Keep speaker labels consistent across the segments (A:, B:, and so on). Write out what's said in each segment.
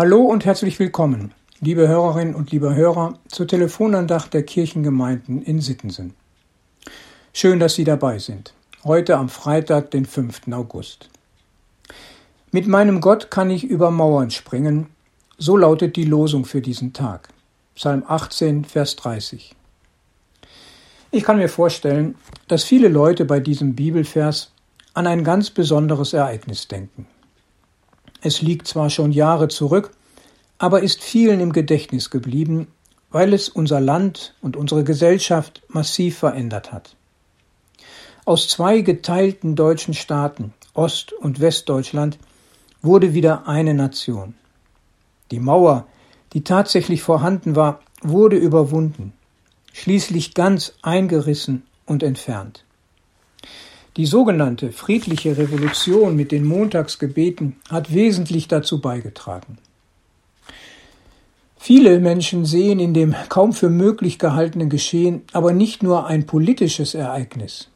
A: Hallo und herzlich willkommen, liebe Hörerinnen und liebe Hörer, zur Telefonandacht der Kirchengemeinden in Sittensen. Schön, dass Sie dabei sind. Heute am Freitag, den 5. August. Mit meinem Gott kann ich über Mauern springen, so lautet die Losung für diesen Tag. Psalm 18, Vers 30. Ich kann mir vorstellen, dass viele Leute bei diesem Bibelvers an ein ganz besonderes Ereignis denken. Es liegt zwar schon Jahre zurück, aber ist vielen im Gedächtnis geblieben, weil es unser Land und unsere Gesellschaft massiv verändert hat. Aus zwei geteilten deutschen Staaten, Ost- und Westdeutschland, wurde wieder eine Nation. Die Mauer, die tatsächlich vorhanden war, wurde überwunden, schließlich ganz eingerissen und entfernt. Die sogenannte friedliche Revolution mit den Montagsgebeten hat wesentlich dazu beigetragen. Viele Menschen sehen in dem kaum für möglich gehaltenen Geschehen aber nicht nur ein politisches Ereignis,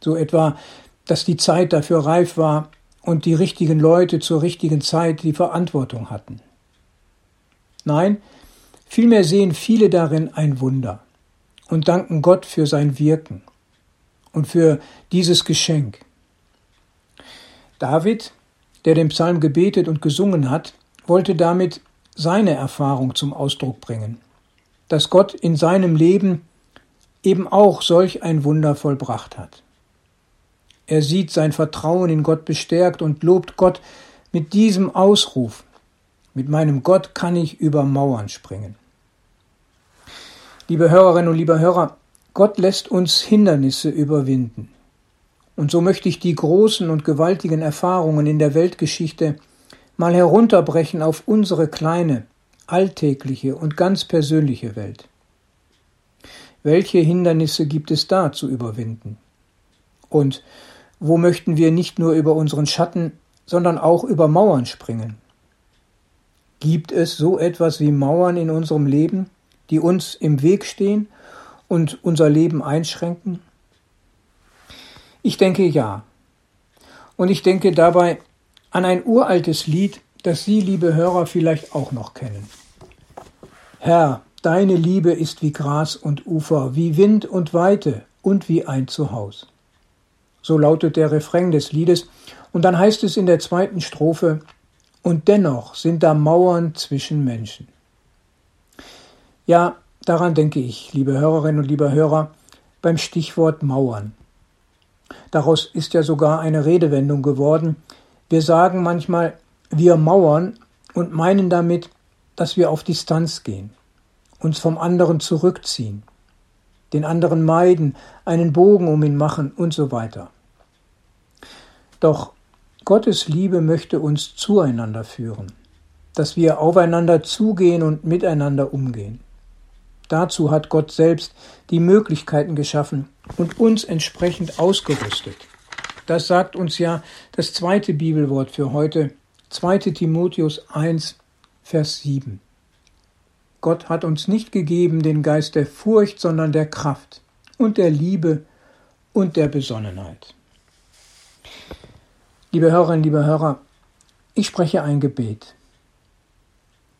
A: so etwa, dass die Zeit dafür reif war und die richtigen Leute zur richtigen Zeit die Verantwortung hatten. Nein, vielmehr sehen viele darin ein Wunder und danken Gott für sein Wirken und für dieses Geschenk. David, der den Psalm gebetet und gesungen hat, wollte damit seine Erfahrung zum Ausdruck bringen, dass Gott in seinem Leben eben auch solch ein Wunder vollbracht hat. Er sieht sein Vertrauen in Gott bestärkt und lobt Gott mit diesem Ausruf, mit meinem Gott kann ich über Mauern springen. Liebe Hörerinnen und liebe Hörer, Gott lässt uns Hindernisse überwinden. Und so möchte ich die großen und gewaltigen Erfahrungen in der Weltgeschichte mal herunterbrechen auf unsere kleine, alltägliche und ganz persönliche Welt. Welche Hindernisse gibt es da zu überwinden? Und wo möchten wir nicht nur über unseren Schatten, sondern auch über Mauern springen? Gibt es so etwas wie Mauern in unserem Leben, die uns im Weg stehen und unser Leben einschränken? Ich denke ja. Und ich denke dabei an ein uraltes Lied, das Sie, liebe Hörer, vielleicht auch noch kennen. Herr, deine Liebe ist wie Gras und Ufer, wie Wind und Weite und wie ein Zuhaus. So lautet der Refrain des Liedes, und dann heißt es in der zweiten Strophe, und dennoch sind da Mauern zwischen Menschen. Ja, Daran denke ich, liebe Hörerinnen und liebe Hörer, beim Stichwort Mauern. Daraus ist ja sogar eine Redewendung geworden. Wir sagen manchmal, wir mauern und meinen damit, dass wir auf Distanz gehen, uns vom anderen zurückziehen, den anderen meiden, einen Bogen um ihn machen und so weiter. Doch Gottes Liebe möchte uns zueinander führen, dass wir aufeinander zugehen und miteinander umgehen. Dazu hat Gott selbst die Möglichkeiten geschaffen und uns entsprechend ausgerüstet. Das sagt uns ja das zweite Bibelwort für heute, 2 Timotheus 1, Vers 7. Gott hat uns nicht gegeben den Geist der Furcht, sondern der Kraft und der Liebe und der Besonnenheit. Liebe Hörerinnen, liebe Hörer, ich spreche ein Gebet.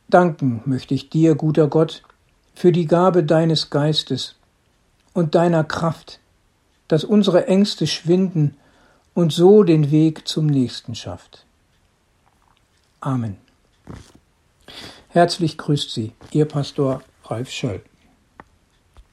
A: Danken möchte ich dir, guter Gott, für die Gabe deines Geistes und deiner Kraft, dass unsere Ängste schwinden und so den Weg zum Nächsten schafft. Amen. Herzlich grüßt Sie, Ihr Pastor Ralf Schöll.